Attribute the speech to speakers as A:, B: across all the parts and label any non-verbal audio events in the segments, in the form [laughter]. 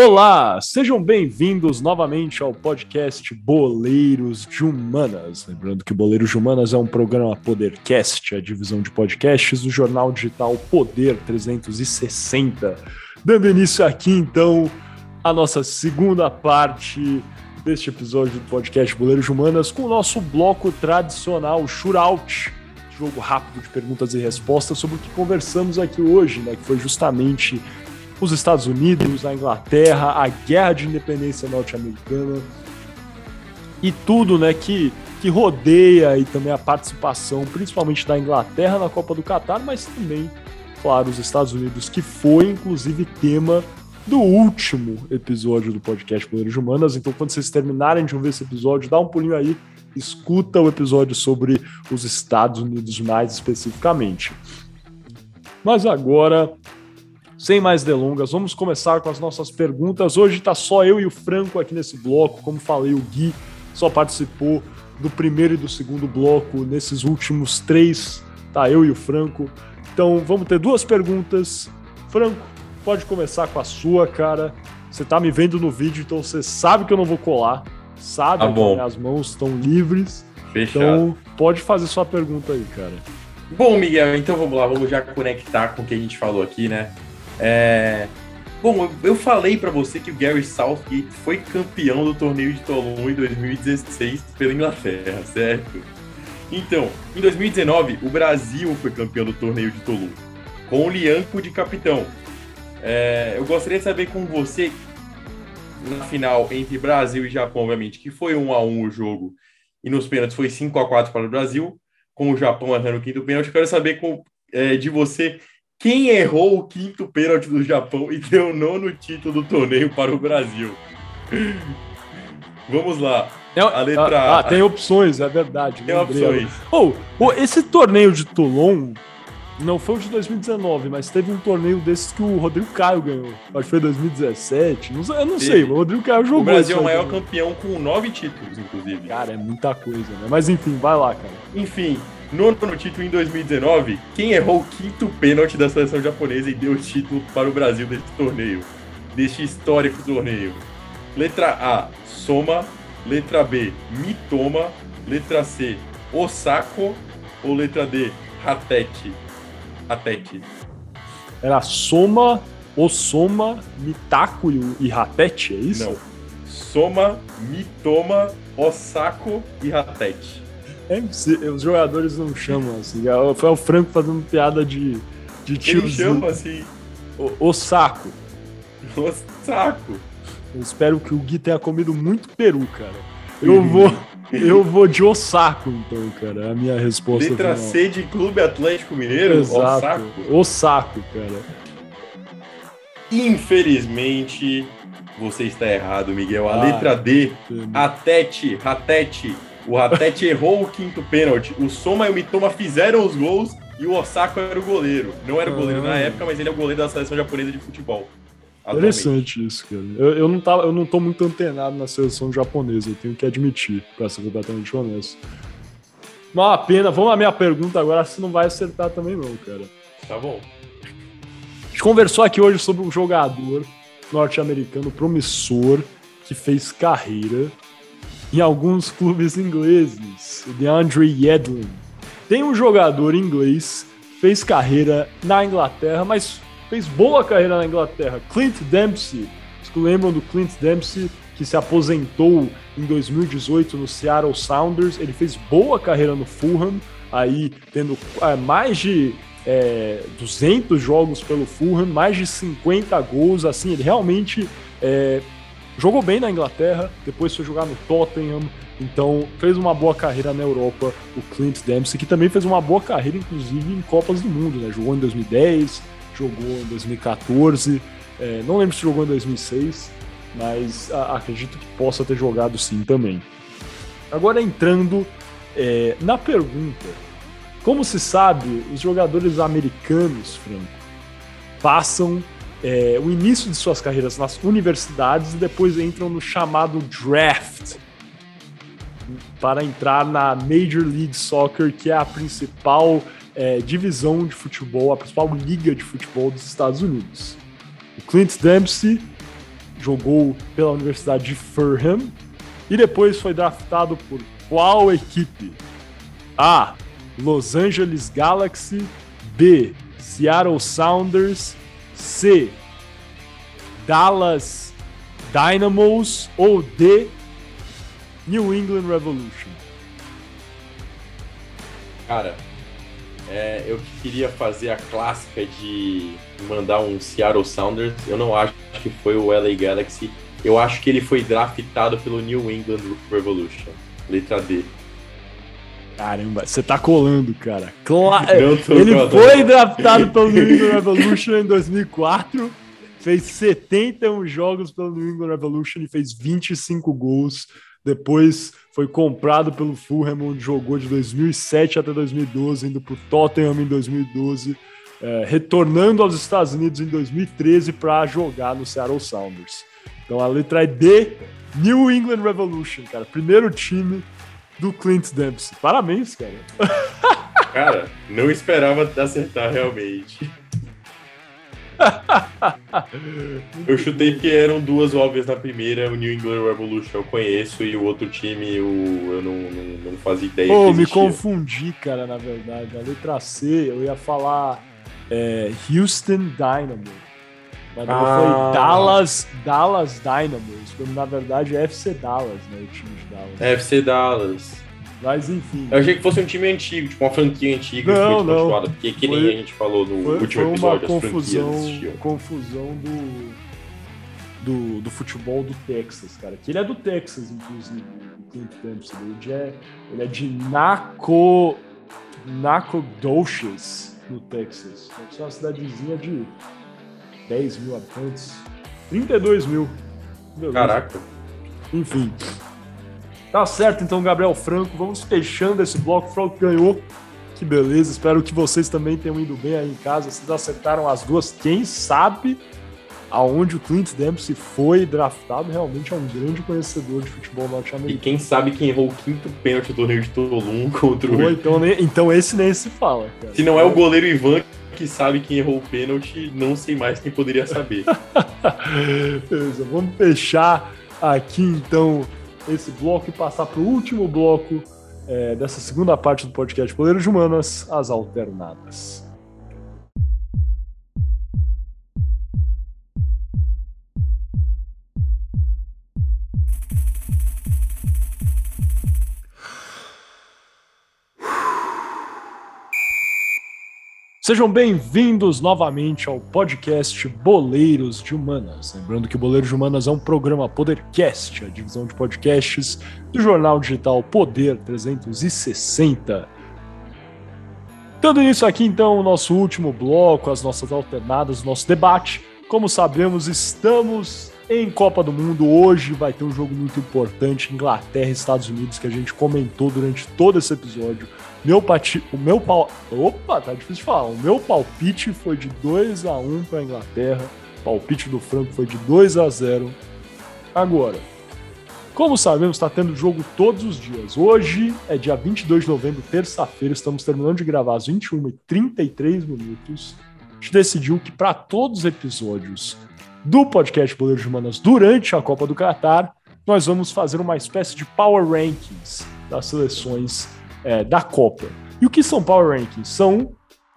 A: Olá, sejam bem-vindos novamente ao podcast Boleiros de Humanas. Lembrando que Boleiros de Humanas é um programa Podercast, a divisão de podcasts do jornal digital Poder 360. Dando início aqui, então, a nossa segunda parte deste episódio do podcast Boleiros de Humanas com o nosso bloco tradicional Shootout, jogo rápido de perguntas e respostas sobre o que conversamos aqui hoje, né, que foi justamente os Estados Unidos, a Inglaterra, a guerra de independência norte-americana e tudo, né, que, que rodeia e também a participação, principalmente da Inglaterra na Copa do Catar, mas também, claro, os Estados Unidos, que foi inclusive tema do último episódio do podcast Poderes Humanas. Então, quando vocês terminarem de ouvir esse episódio, dá um pulinho aí, escuta o episódio sobre os Estados Unidos mais especificamente. Mas agora sem mais delongas, vamos começar com as nossas perguntas. Hoje está só eu e o Franco aqui nesse bloco. Como falei, o Gui só participou do primeiro e do segundo bloco. Nesses últimos três, tá eu e o Franco. Então vamos ter duas perguntas. Franco, pode começar com a sua, cara. Você tá me vendo no vídeo, então você sabe que eu não vou colar. Sabe tá que minhas mãos estão livres. Fechado. Então pode fazer sua pergunta aí, cara.
B: Bom, Miguel, então vamos lá, vamos já conectar com o que a gente falou aqui, né? É... Bom, eu falei para você que o Gary Southgate foi campeão do torneio de Toulon em 2016 pela Inglaterra, certo? Então, em 2019, o Brasil foi campeão do torneio de Toulon, com o Lianco de capitão. É... eu gostaria de saber com você, na final entre Brasil e Japão, obviamente, que foi 1 a 1 o jogo, e nos pênaltis foi 5 a 4 para o Brasil, com o Japão errando o quinto pênalti. Quero saber com, é, de você quem errou o quinto pênalti do Japão e deu o nono título do torneio para o Brasil? Vamos lá.
A: É, a letra ah, A. Ah, tem opções, é verdade. Tem opções. Oh, oh, esse torneio de Toulon não foi o de 2019, mas teve um torneio desses que o Rodrigo Caio ganhou. Acho que foi 2017. Não, eu não sei, o Rodrigo Caio jogou. O
B: Brasil é o maior campeão com nove títulos, inclusive.
A: Cara, é muita coisa, né? Mas enfim, vai lá, cara.
B: Enfim, no título em 2019, quem errou o quinto pênalti da seleção japonesa e deu o título para o Brasil deste torneio, deste histórico torneio? Letra A, Soma. Letra B, Mitoma. Letra C, Osako. Ou letra D, Hatete? Hatete.
A: Era Soma, Osoma, Mitako e Hatete, é isso? Não.
B: Soma, Mitoma, Osako e Hatete.
A: É os jogadores não chamam assim. É foi o Franco fazendo piada de, de tiozinho. Ele
B: chama assim.
A: O, o saco.
B: O saco.
A: Eu espero que o Gui tenha comido muito peru, cara. Eu vou. Eu vou de Osako, então, cara. É a minha resposta.
B: Letra final. C de Clube Atlético Mineiro?
A: Exato. Osako. Osako, cara.
B: Infelizmente, você está errado, Miguel. A ah, letra D, Atete, Ratete, o Ratete errou o quinto pênalti. O Soma e o Mitoma fizeram os gols e o Osako era o goleiro. Não era o goleiro ah. na época, mas ele é o goleiro da seleção japonesa de futebol.
A: Interessante isso, cara. Eu, eu, não tava, eu não tô muito antenado na seleção japonesa, eu tenho que admitir, pra ser completamente honesto. Uma pena. Vamos à minha pergunta agora, se não vai acertar também não, cara.
B: Tá bom.
A: A gente conversou aqui hoje sobre um jogador norte-americano promissor que fez carreira em alguns clubes ingleses, o DeAndre Yedlin. Tem um jogador inglês, fez carreira na Inglaterra, mas fez boa carreira na Inglaterra. Clint Dempsey. Vocês lembram do Clint Dempsey, que se aposentou em 2018 no Seattle Sounders? Ele fez boa carreira no Fulham, aí tendo é, mais de é, 200 jogos pelo Fulham, mais de 50 gols, assim, ele realmente é, Jogou bem na Inglaterra, depois foi jogar no Tottenham, então fez uma boa carreira na Europa, o Clint Dempsey, que também fez uma boa carreira, inclusive, em Copas do Mundo, né? Jogou em 2010, jogou em 2014, é, não lembro se jogou em 2006, mas a, acredito que possa ter jogado sim também. Agora entrando é, na pergunta, como se sabe, os jogadores americanos, Franco, passam é, o início de suas carreiras nas universidades e depois entram no chamado draft para entrar na Major League Soccer, que é a principal é, divisão de futebol, a principal liga de futebol dos Estados Unidos. O Clint Dempsey jogou pela Universidade de Furham e depois foi draftado por qual equipe? A. Los Angeles Galaxy, B. Seattle Sounders, C. Dallas Dynamos ou D. New England Revolution?
B: Cara, é, eu queria fazer a clássica de mandar um Seattle Sounders. Eu não acho que foi o LA Galaxy. Eu acho que ele foi draftado pelo New England Revolution. Letra D.
A: Caramba, você tá colando, cara. Cla [laughs] ele colando. foi draftado pelo New England Revolution em 2004, fez 71 jogos pelo New England Revolution e fez 25 gols. Depois foi comprado pelo Fulham, onde jogou de 2007 até 2012, indo para o Tottenham em 2012, é, retornando aos Estados Unidos em 2013 para jogar no Seattle Sounders. Então a letra é D, New England Revolution, cara. Primeiro time do Clint Dempsey. Parabéns, cara. [laughs]
B: Cara, não esperava acertar realmente. eu chutei porque eram duas óbvias na primeira, o New England Revolution eu conheço e o outro time eu, eu não, não, não fazia ideia.
A: Pô, me confundi, cara, na verdade. A letra C eu ia falar é, Houston Dynamo. Mas ah. foi Dallas, Dallas Dynamos, quando na verdade é FC Dallas, né? O time de Dallas.
B: FC Dallas.
A: Mas enfim.
B: Eu achei que fosse um time antigo, tipo uma franquia antiga
A: não, que foi não.
B: porque que nem a gente falou no
A: foi,
B: último
A: foi
B: episódio,
A: uma confusão, confusão do, do, do, futebol do Texas, cara. Que ele é do Texas, inclusive, o Clint Dempsey. Ele é, ele é de Naco, Nacogdoches, no Texas. É uma cidadezinha de 10 mil habitantes. 32 mil.
B: Beleza. Caraca.
A: Enfim. Tá certo, então, Gabriel Franco. Vamos fechando esse bloco. O Franco ganhou. Que beleza. Espero que vocês também tenham ido bem aí em casa. Vocês acertaram as duas. Quem sabe aonde o Clint Dempsey foi draftado realmente é um grande conhecedor de futebol norte-americano.
B: E quem sabe quem errou o quinto pênalti do torneio de Tolum [laughs] contra o...
A: então, então esse nem se fala, cara.
B: Se não é o goleiro Ivan que sabe quem errou o pênalti, não sei mais quem poderia saber. [laughs]
A: Beleza, vamos fechar aqui então esse bloco e passar para o último bloco é, dessa segunda parte do podcast Poderes Humanas, as alternadas. Sejam bem-vindos novamente ao podcast Boleiros de Humanas. Lembrando que Boleiros de Humanas é um programa Podercast, a divisão de podcasts do jornal digital Poder 360. Dando início aqui, então, o nosso último bloco, as nossas alternadas, o nosso debate. Como sabemos, estamos em Copa do Mundo. Hoje vai ter um jogo muito importante, Inglaterra e Estados Unidos, que a gente comentou durante todo esse episódio meu pati... O meu pau. Opa, tá difícil de falar. O meu palpite foi de 2 a 1 para a Inglaterra. O palpite do Franco foi de 2 a 0 Agora, como sabemos, está tendo jogo todos os dias. Hoje é dia 22 de novembro, terça-feira. Estamos terminando de gravar às 21 e 33 minutos. A gente decidiu que para todos os episódios do podcast Boleiros de Humanas durante a Copa do Catar, nós vamos fazer uma espécie de Power Rankings das seleções é, da Copa. E o que são Power Rankings? São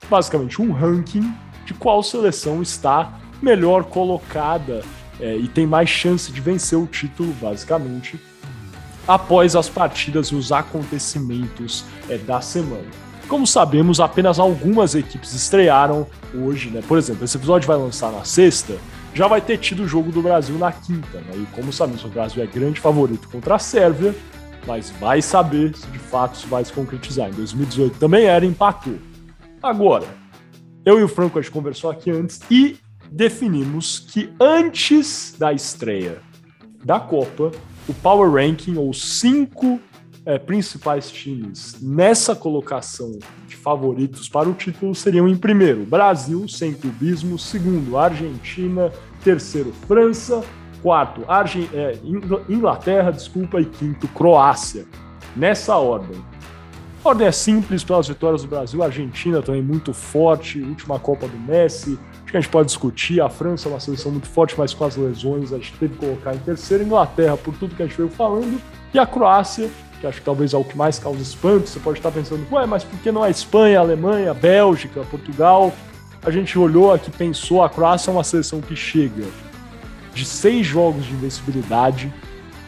A: basicamente um ranking de qual seleção está melhor colocada é, e tem mais chance de vencer o título, basicamente, após as partidas e os acontecimentos é, da semana. Como sabemos, apenas algumas equipes estrearam hoje, né? Por exemplo, esse episódio vai lançar na sexta, já vai ter tido o jogo do Brasil na quinta, né? E como sabemos, o Brasil é grande favorito contra a Sérvia, mas vai saber se de fato isso vai se concretizar. Em 2018 também era, empatou. Agora, eu e o Franco a gente conversou aqui antes e definimos que antes da estreia da Copa, o Power Ranking, ou cinco é, principais times nessa colocação de favoritos para o título seriam em primeiro, Brasil, sem clubismo, segundo, Argentina, terceiro, França, quarto, Argen é, Inglaterra, desculpa, e quinto, Croácia. Nessa ordem. A ordem é simples pelas vitórias do Brasil, a Argentina também muito forte, última Copa do Messi, que a gente pode discutir. A França é uma seleção muito forte, mas com as lesões a gente teve que colocar em terceiro. Inglaterra, por tudo que a gente veio falando. E a Croácia, que acho que talvez é o que mais causa espanto. Você pode estar pensando, ué, mas por que não a Espanha, a Alemanha, a Bélgica, Portugal? A gente olhou aqui pensou, a Croácia é uma seleção que chega de seis jogos de invencibilidade,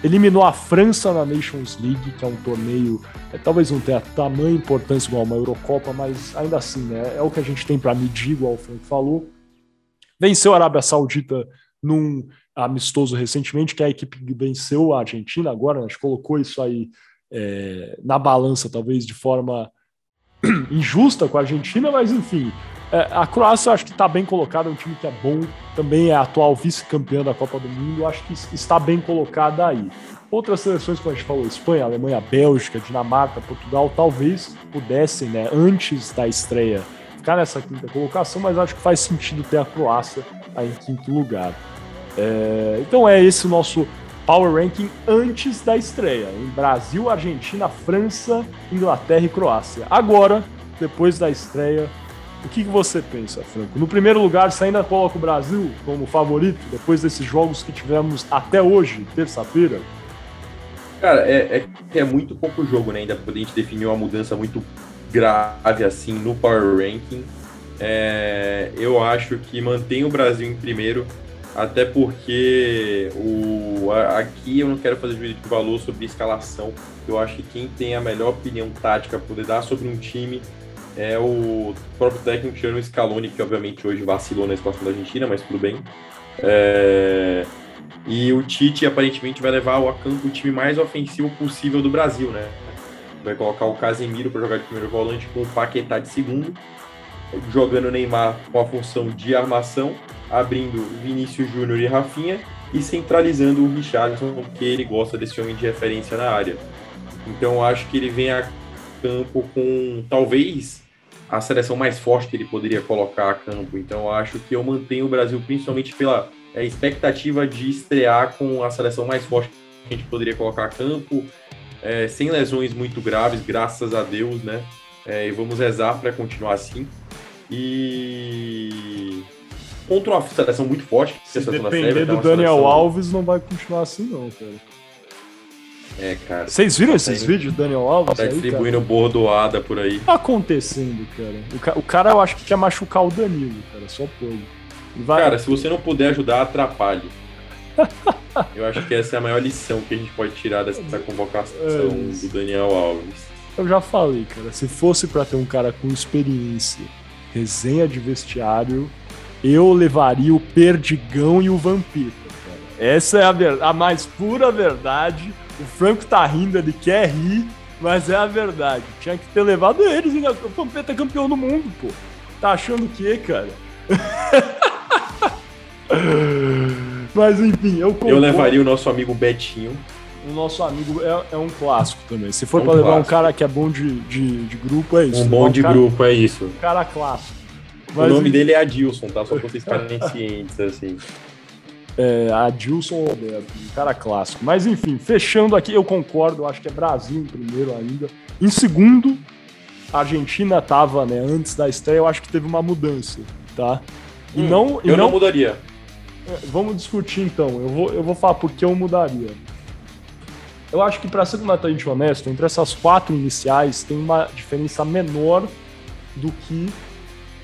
A: eliminou a França na Nations League, que é um torneio, é, talvez não tenha tamanha importância igual uma Eurocopa, mas ainda assim, né, é o que a gente tem para medir, igual o Frank falou. Venceu a Arábia Saudita num amistoso recentemente, que a equipe venceu a Argentina agora, né, a gente colocou isso aí é, na balança, talvez de forma [clears throat] injusta com a Argentina, mas enfim, é, a Croácia eu acho que está bem colocada, é um time que é bom, também é atual vice-campeã da Copa do Mundo, acho que está bem colocada aí. Outras seleções, como a gente falou, Espanha, Alemanha, Bélgica, Dinamarca, Portugal, talvez pudessem, né, antes da estreia, ficar nessa quinta colocação, mas acho que faz sentido ter a Croácia aí em quinto lugar. É, então é esse o nosso Power Ranking antes da estreia, em Brasil, Argentina, França, Inglaterra e Croácia. Agora, depois da estreia, o que, você pensa, Franco? No primeiro lugar, você ainda coloca o Brasil como favorito, depois desses jogos que tivemos até hoje, terça-feira?
B: Cara, é, é, é, muito pouco jogo, né? Ainda pra gente definir uma mudança muito grave assim no Power Ranking. É, eu acho que mantém o Brasil em primeiro, até porque o, aqui eu não quero fazer juízo de valor sobre escalação. Eu acho que quem tem a melhor opinião tática para poder dar sobre um time é o próprio técnico Tiano Scaloni, que obviamente hoje vacilou na situação da Argentina, mas tudo bem. É... E o Tite aparentemente vai levar ao campo o time mais ofensivo possível do Brasil, né? Vai colocar o Casemiro para jogar de primeiro volante com o Paquetá de segundo, jogando Neymar com a função de armação, abrindo Vinícius Júnior e Rafinha e centralizando o Richardson, porque ele gosta desse homem de referência na área. Então acho que ele vem a campo com talvez a seleção mais forte que ele poderia colocar a campo. Então, acho que eu mantenho o Brasil principalmente pela é, expectativa de estrear com a seleção mais forte que a gente poderia colocar a campo, é, sem lesões muito graves, graças a Deus, né? É, e vamos rezar para continuar assim. E contra uma seleção muito forte,
A: se depender do Daniel seleção... Alves, não vai continuar assim, não, cara.
B: É, cara.
A: Vocês viram tá esses indo, vídeos do Daniel Alves?
B: Tá aí, distribuindo cara? bordoada por aí. O
A: que tá acontecendo, cara? O, ca... o, cara eu acho que quer machucar o Danilo, cara. Só pode.
B: Vai... Cara, se você não puder ajudar, atrapalhe. [laughs] eu acho que essa é a maior lição que a gente pode tirar dessa convocação é do Daniel Alves.
A: Eu já falei, cara. Se fosse para ter um cara com experiência, resenha de vestiário, eu levaria o Perdigão e o Vampiro. Cara. Essa é a, a mais pura verdade o Franco tá rindo, ele quer rir, mas é a verdade. Tinha que ter levado eles, ainda. O Vampeta é campeão do mundo, pô. Tá achando o quê, cara? [laughs] mas enfim, eu
B: concordo. Eu levaria o nosso amigo Betinho.
A: O nosso amigo é, é um clássico também. Se for é um pra levar clássico. um cara que é bom de, de, de grupo, é isso.
B: Um bom um de
A: cara,
B: grupo, é isso. Um
A: cara clássico.
B: Mas, o nome enfim... dele é Adilson, tá? Só pra vocês ficarem [laughs] cientes, assim
A: é, Adilson Roberto, um cara clássico. Mas enfim, fechando aqui, eu concordo, eu acho que é Brasil em primeiro ainda. Em segundo, a Argentina estava, né, antes da estreia, eu acho que teve uma mudança, tá?
B: E hum, não, e eu não, não mudaria.
A: É, vamos discutir então. Eu vou, eu vou falar por que eu mudaria. Eu acho que, para ser completamente honesto, entre essas quatro iniciais tem uma diferença menor do que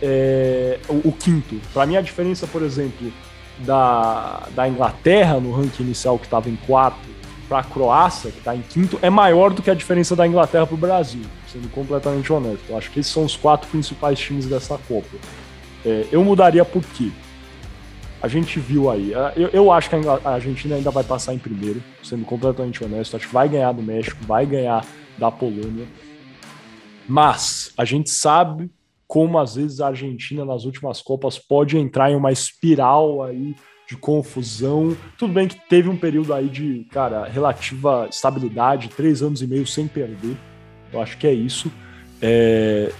A: é, o, o quinto. Para mim, a diferença, por exemplo, da, da Inglaterra no ranking inicial, que estava em quarto, para a Croácia, que está em quinto, é maior do que a diferença da Inglaterra para o Brasil, sendo completamente honesto. Eu acho que esses são os quatro principais times dessa Copa. É, eu mudaria por quê? A gente viu aí. Eu, eu acho que a Argentina ainda vai passar em primeiro, sendo completamente honesto. Acho que vai ganhar do México, vai ganhar da Polônia. Mas a gente sabe como às vezes a Argentina nas últimas Copas pode entrar em uma espiral aí de confusão. Tudo bem que teve um período aí de, cara, relativa estabilidade, três anos e meio sem perder. Eu acho que é isso. É...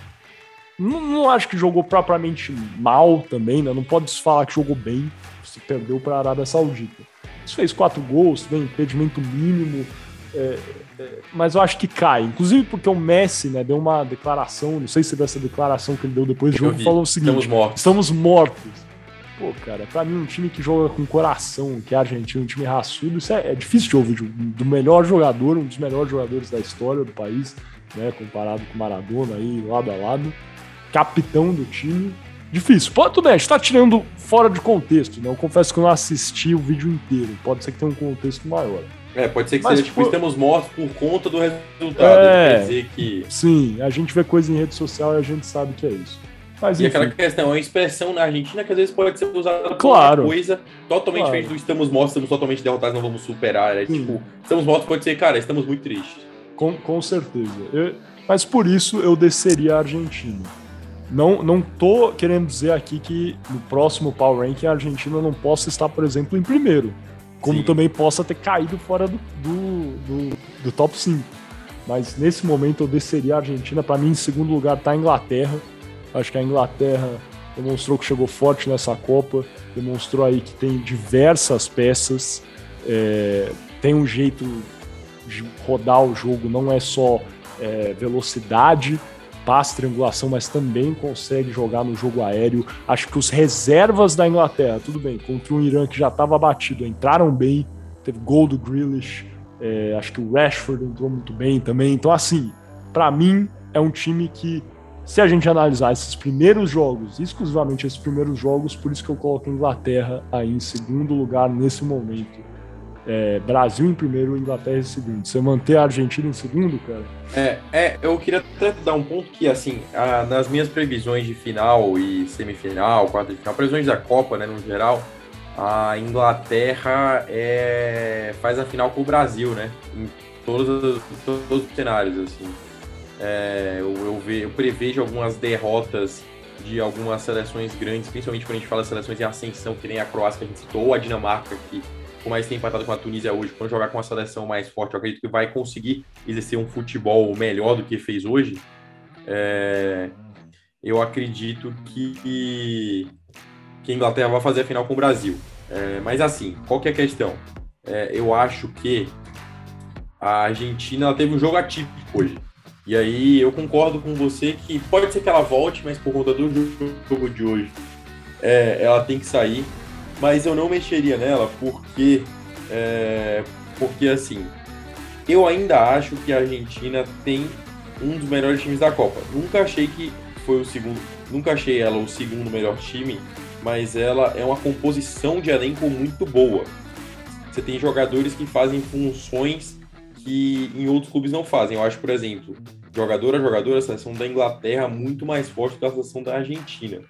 A: Não, não, acho que jogou propriamente mal também, né? Não pode se falar que jogou bem. Se perdeu para a Arábia Saudita. Isso fez quatro gols, teve impedimento mínimo. É, mas eu acho que cai. Inclusive porque o Messi, né, deu uma declaração, não sei se dessa declaração que ele deu depois do jogo, falou o seguinte:
B: estamos mortos.
A: Estamos mortos. pô, cara, pra mim um time que joga com coração, que é argentino, um time raçudo, isso é, é difícil de ouvir, do melhor jogador, um dos melhores jogadores da história do país, né, comparado com Maradona aí, lado a lado, capitão do time, difícil. Pode, tudo bem, a gente tá tirando fora de contexto, né, eu confesso que eu não assisti o vídeo inteiro, pode ser que tenha um contexto maior.
B: É, pode ser que Mas, seja, tipo, estamos mortos por conta do resultado, é, quer dizer que...
A: Sim, a gente vê coisa em rede social e a gente sabe que é isso.
B: Mas, e enfim. aquela questão, é uma expressão na Argentina que às vezes pode ser usada
A: claro.
B: coisa totalmente claro. diferente do estamos mortos, estamos totalmente derrotados, não vamos superar. É tipo, estamos mortos pode ser, cara, estamos muito tristes.
A: Com, com certeza. Eu, mas por isso eu desceria a Argentina. Não, não tô querendo dizer aqui que no próximo Power Ranking a Argentina não possa estar, por exemplo, em primeiro. Como Sim. também possa ter caído fora do, do, do, do top 5. Mas nesse momento eu desceria a Argentina. Para mim, em segundo lugar, tá a Inglaterra Acho que a Inglaterra demonstrou que chegou forte nessa Copa, demonstrou aí que tem diversas peças, é, tem um jeito de rodar o jogo, não é só é, velocidade, passe, triangulação, mas também consegue jogar no jogo aéreo. Acho que os reservas da Inglaterra, tudo bem, contra um Irã que já estava batido, entraram bem, teve gol do Grealish, é, acho que o Rashford entrou muito bem também. Então, assim, para mim, é um time que se a gente analisar esses primeiros jogos, exclusivamente esses primeiros jogos, por isso que eu coloco a Inglaterra aí em segundo lugar nesse momento. É, Brasil em primeiro, Inglaterra em segundo. Você manter a Argentina em segundo, cara?
B: É, é eu queria até dar um ponto que, assim, a, nas minhas previsões de final e semifinal, quarta de final, previsões da Copa, né, no geral, a Inglaterra é, faz a final com o Brasil, né? Em todos, todos os cenários, assim. É, eu, eu, ve, eu prevejo algumas derrotas de algumas seleções grandes, principalmente quando a gente fala de seleções em ascensão, que nem a Croácia que a gente citou, ou a Dinamarca, que que tenha empatado com a Tunísia hoje, quando jogar com uma seleção mais forte, eu acredito que vai conseguir exercer um futebol melhor do que fez hoje. É, eu acredito que, que a Inglaterra vai fazer a final com o Brasil. É, mas assim, qual que é a questão? É, eu acho que a Argentina teve um jogo atípico hoje. E aí eu concordo com você que pode ser que ela volte, mas por conta do jogo de hoje, é, ela tem que sair. Mas eu não mexeria nela porque, é, porque assim, eu ainda acho que a Argentina tem um dos melhores times da Copa. Nunca achei que foi o segundo, nunca achei ela o segundo melhor time, mas ela é uma composição de elenco muito boa. Você tem jogadores que fazem funções que em outros clubes não fazem. Eu acho, por exemplo, jogador a jogador, a seleção da Inglaterra muito mais forte que a seleção da Argentina.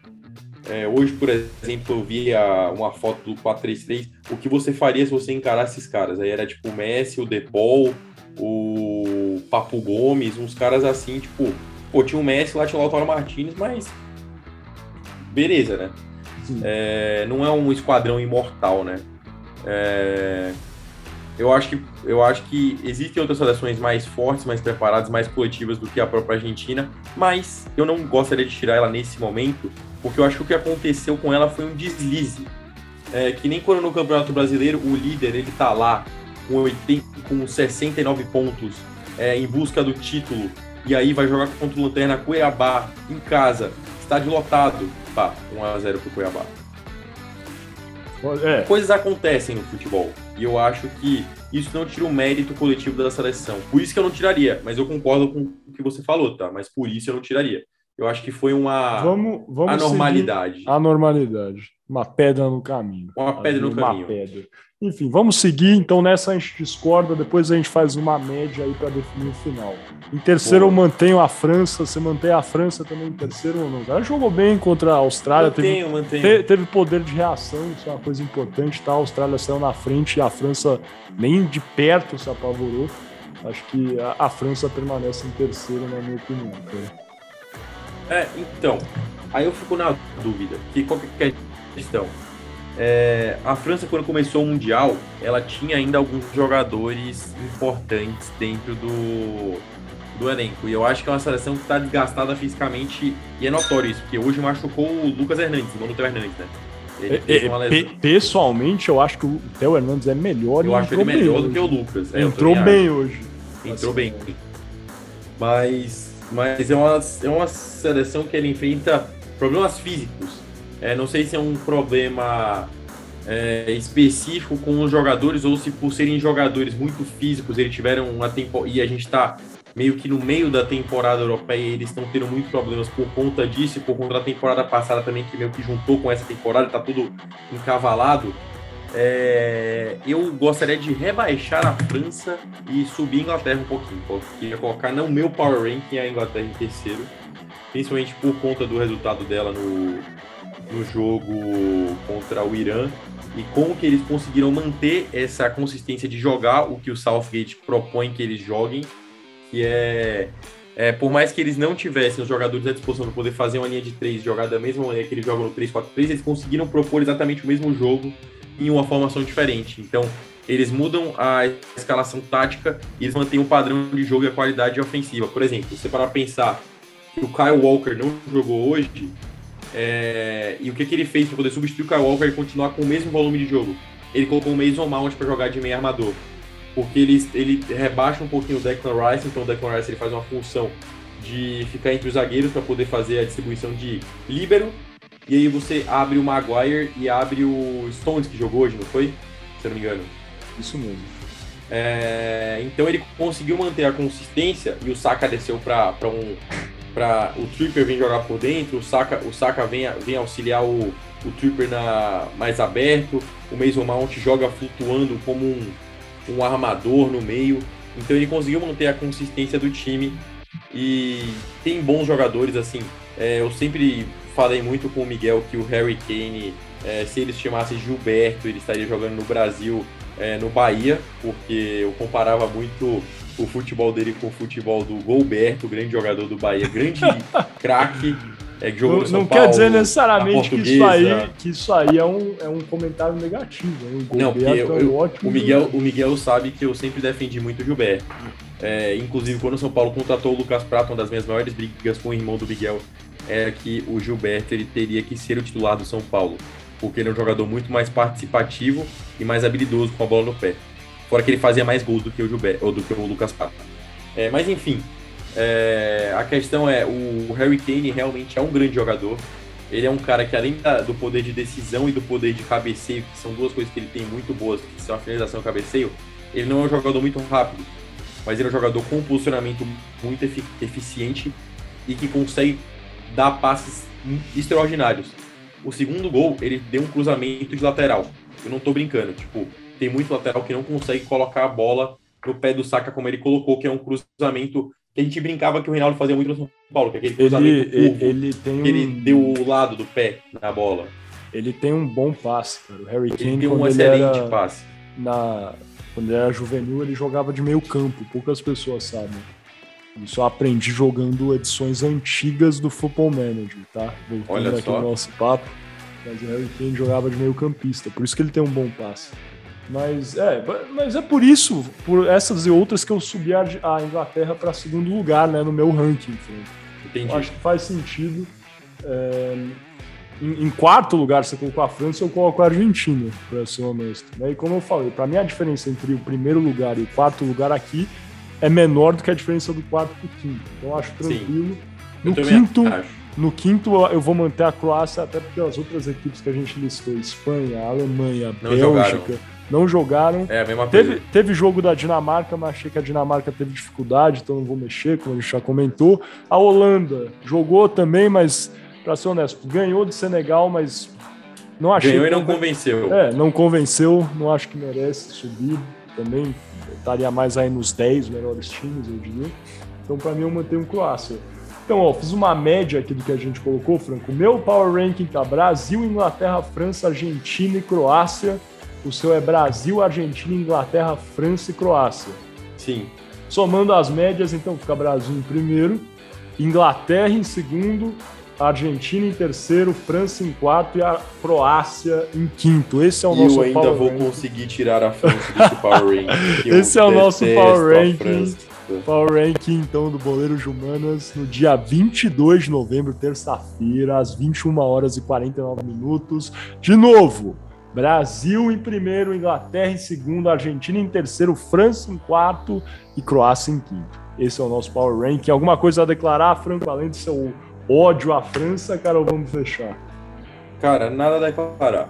B: É, hoje, por exemplo, eu vi a, uma foto do 4-3-3. O que você faria se você encarasse esses caras? Aí era tipo o Messi, o Depol, o Papo Gomes, uns caras assim, tipo, pô, tinha o Messi lá, tinha o Lautaro Martinez, mas beleza, né? É, não é um esquadrão imortal, né? É, eu acho que eu acho que existem outras seleções mais fortes, mais preparadas, mais coletivas do que a própria Argentina, mas eu não gostaria de tirar ela nesse momento, porque eu acho que o que aconteceu com ela foi um deslize. É, que nem quando no Campeonato Brasileiro o líder ele tá lá com, 80, com 69 pontos é, em busca do título e aí vai jogar contra o Lanterna Cuiabá em casa, estádio lotado, pá, 1x0 pro Cuiabá. É. Coisas acontecem no futebol. E eu acho que isso não tira o mérito coletivo da seleção. Por isso que eu não tiraria, mas eu concordo com o que você falou, tá? Mas por isso eu não tiraria. Eu acho que foi uma
A: vamos, vamos
B: anormalidade.
A: Anormalidade. Uma pedra no caminho.
B: Uma pedra no
A: uma
B: caminho.
A: Pedra. Enfim, vamos seguir. Então, nessa a gente discorda. Depois a gente faz uma média aí para definir o final. Em terceiro, Boa. eu mantenho a França. Você mantém a França também em terceiro ou não? Ela jogou bem contra a Austrália.
B: Mantenho, teve, mantenho.
A: Te, teve poder de reação, isso é uma coisa importante. Tá? A Austrália saiu na frente e a França nem de perto se apavorou. Acho que a, a França permanece em terceiro, na minha opinião.
B: É, então. Aí eu fico na dúvida. Que, qual que é a questão? É, a França, quando começou o Mundial, ela tinha ainda alguns jogadores importantes dentro do, do elenco. E eu acho que é uma seleção que está desgastada fisicamente e é notório isso, porque hoje machucou o Lucas Hernandes, o Theo Hernandes, né?
A: É, é, pessoalmente, eu acho que o Theo Hernandes é melhor.
B: Eu acho ele melhor do que o Lucas.
A: É, entrou bem acho. hoje.
B: Entrou assim, bem. Mas, mas é, uma, é uma seleção que ele enfrenta problemas físicos. É, não sei se é um problema é, específico com os jogadores ou se por serem jogadores muito físicos eles tiveram uma tempo e a gente está meio que no meio da temporada europeia eles estão tendo muitos problemas por conta disso por conta da temporada passada também que meio que juntou com essa temporada está tudo encavalado é, eu gostaria de rebaixar a França e subir a Inglaterra um pouquinho porque colocar no meu power ranking a Inglaterra em terceiro principalmente por conta do resultado dela no, no jogo contra o Irã e como que eles conseguiram manter essa consistência de jogar o que o Southgate propõe que eles joguem, que é, é por mais que eles não tivessem os jogadores à disposição para poder fazer uma linha de três, jogar da mesma maneira que eles jogam no 3-4-3, eles conseguiram propor exatamente o mesmo jogo em uma formação diferente. Então, eles mudam a escalação tática e eles mantêm o padrão de jogo e a qualidade ofensiva. Por exemplo, você parar pensar que o Kyle Walker não jogou hoje, é, e o que, que ele fez para poder substituir o Kyle Walker e continuar com o mesmo volume de jogo? Ele colocou o Mason Mount para jogar de meio armador. Porque ele, ele rebaixa um pouquinho o Declan Rice, então o Declan Rice ele faz uma função de ficar entre os zagueiros para poder fazer a distribuição de líbero. E aí você abre o Maguire e abre o Stones, que jogou hoje, não foi? Se eu não me engano.
A: Isso mesmo.
B: É, então ele conseguiu manter a consistência e o Saka desceu para um para o Tripper vir jogar por dentro, o Saka, o Saka vem, vem auxiliar o, o Tripper na, mais aberto, o Mason Mount joga flutuando como um, um armador no meio. Então ele conseguiu manter a consistência do time e tem bons jogadores assim. É, eu sempre falei muito com o Miguel que o Harry Kane, é, se ele se chamasse Gilberto, ele estaria jogando no Brasil, é, no Bahia, porque eu comparava muito o futebol dele com o futebol do Golberto, grande jogador do Bahia, grande [laughs] craque. É, que jogou
A: não, não Paulo, quer dizer necessariamente que isso aí, que isso aí é, um, é um comentário negativo.
B: O não, porque eu, é um ótimo o, Miguel, o Miguel sabe que eu sempre defendi muito o Gilberto. É, inclusive, quando o São Paulo contratou o Lucas Prato, uma das minhas maiores brigas com o irmão do Miguel era que o Gilberto ele teria que ser o titular do São Paulo, porque ele é um jogador muito mais participativo e mais habilidoso com a bola no pé. Fora que ele fazia mais gols do que o Gilberto, ou do que o Lucas Pato. É, mas enfim, é, a questão é, o Harry Kane realmente é um grande jogador. Ele é um cara que, além da, do poder de decisão e do poder de cabeceio, que são duas coisas que ele tem muito boas, que são a finalização e o cabeceio, ele não é um jogador muito rápido, mas ele é um jogador com um posicionamento muito efic eficiente e que consegue dar passes extraordinários. O segundo gol, ele deu um cruzamento de lateral. Eu não tô brincando, tipo, tem muito lateral que não consegue colocar a bola no pé do Saka como ele colocou, que é um cruzamento que a gente brincava que o Reinaldo fazia muito no São Paulo, que é aquele cruzamento
A: ele, curvo, ele tem um...
B: ele deu o lado do pé na bola.
A: Ele tem um bom passe, cara. O Harry Kane
B: ele tem um excelente
A: era,
B: passe.
A: Na, quando ele era juvenil, ele jogava de meio campo, poucas pessoas sabem. Isso eu aprendi jogando edições antigas do Football Manager, tá? Voltando
B: Olha
A: aqui
B: só.
A: no nosso papo. Mas o Harry Kane jogava de meio campista, por isso que ele tem um bom passe. Mas é, mas é por isso, por essas e outras que eu subi a, a Inglaterra para segundo lugar, né, no meu ranking.
B: Entendi.
A: Eu acho que faz sentido. É, em, em, quarto lugar, você colocou a França, eu coloco a Argentina, para ser honesto. Né? E como eu falei, para mim a diferença entre o primeiro lugar e o quarto lugar aqui é menor do que a diferença do quarto para o quinto. Então acho tranquilo. Sim. No quinto, no quinto eu vou manter a Croácia, até porque as outras equipes que a gente listou, Espanha, Alemanha, Não Bélgica. Jogaram não jogaram.
B: É, a mesma
A: teve,
B: coisa.
A: Teve jogo da Dinamarca, mas achei que a Dinamarca teve dificuldade, então não vou mexer, como a gente já comentou. A Holanda jogou também, mas, para ser honesto, ganhou de Senegal, mas não achei.
B: Ganhou e não convenceu.
A: É, não convenceu, não acho que merece subir. Também estaria mais aí nos 10 melhores times, eu diria. Então, para mim, eu mantenho o Croácia. Então, ó, fiz uma média aqui do que a gente colocou, Franco. O meu power ranking tá Brasil, Inglaterra, França, Argentina e Croácia. O seu é Brasil, Argentina, Inglaterra, França e Croácia.
B: Sim.
A: Somando as médias, então fica Brasil em primeiro, Inglaterra em segundo, Argentina em terceiro, França em quarto e a Croácia em quinto. Esse é o
B: e
A: nosso
B: eu ainda
A: power
B: vou
A: ranking.
B: conseguir tirar a França desse [laughs] power ranking.
A: Esse é o nosso power ranking. Power ranking, então, do Boleiro Jumanas no dia 22 de novembro, terça-feira, às 21 horas e 49 minutos. De novo, Brasil em primeiro, Inglaterra em segundo, Argentina em terceiro, França em quarto e Croácia em quinto. Esse é o nosso Power Ranking. Alguma coisa a declarar, Franco, além do seu ódio à França, cara, ou vamos fechar?
B: Cara, nada a declarar.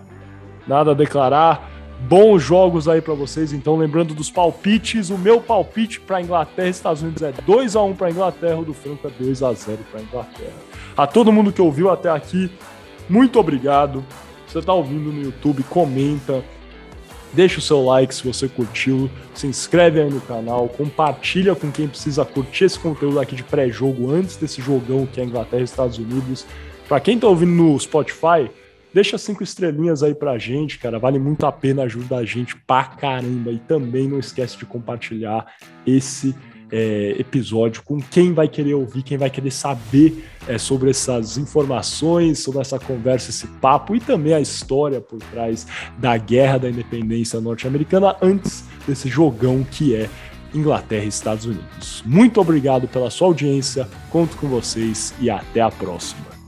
A: Nada a declarar. Bons jogos aí para vocês. Então, lembrando dos palpites, o meu palpite para Inglaterra e Estados Unidos é 2 a 1 para Inglaterra, o do Franco é 2 a 0 para Inglaterra. A todo mundo que ouviu até aqui, muito obrigado. Você está ouvindo no YouTube, comenta, deixa o seu like se você curtiu, se inscreve aí no canal, compartilha com quem precisa curtir esse conteúdo aqui de pré-jogo antes desse jogão que é Inglaterra e Estados Unidos. Para quem está ouvindo no Spotify, Deixa cinco estrelinhas aí pra gente, cara. Vale muito a pena, ajuda a gente pra caramba. E também não esquece de compartilhar esse é, episódio com quem vai querer ouvir, quem vai querer saber é, sobre essas informações, sobre essa conversa, esse papo e também a história por trás da guerra da independência norte-americana antes desse jogão que é Inglaterra e Estados Unidos. Muito obrigado pela sua audiência, conto com vocês e até a próxima.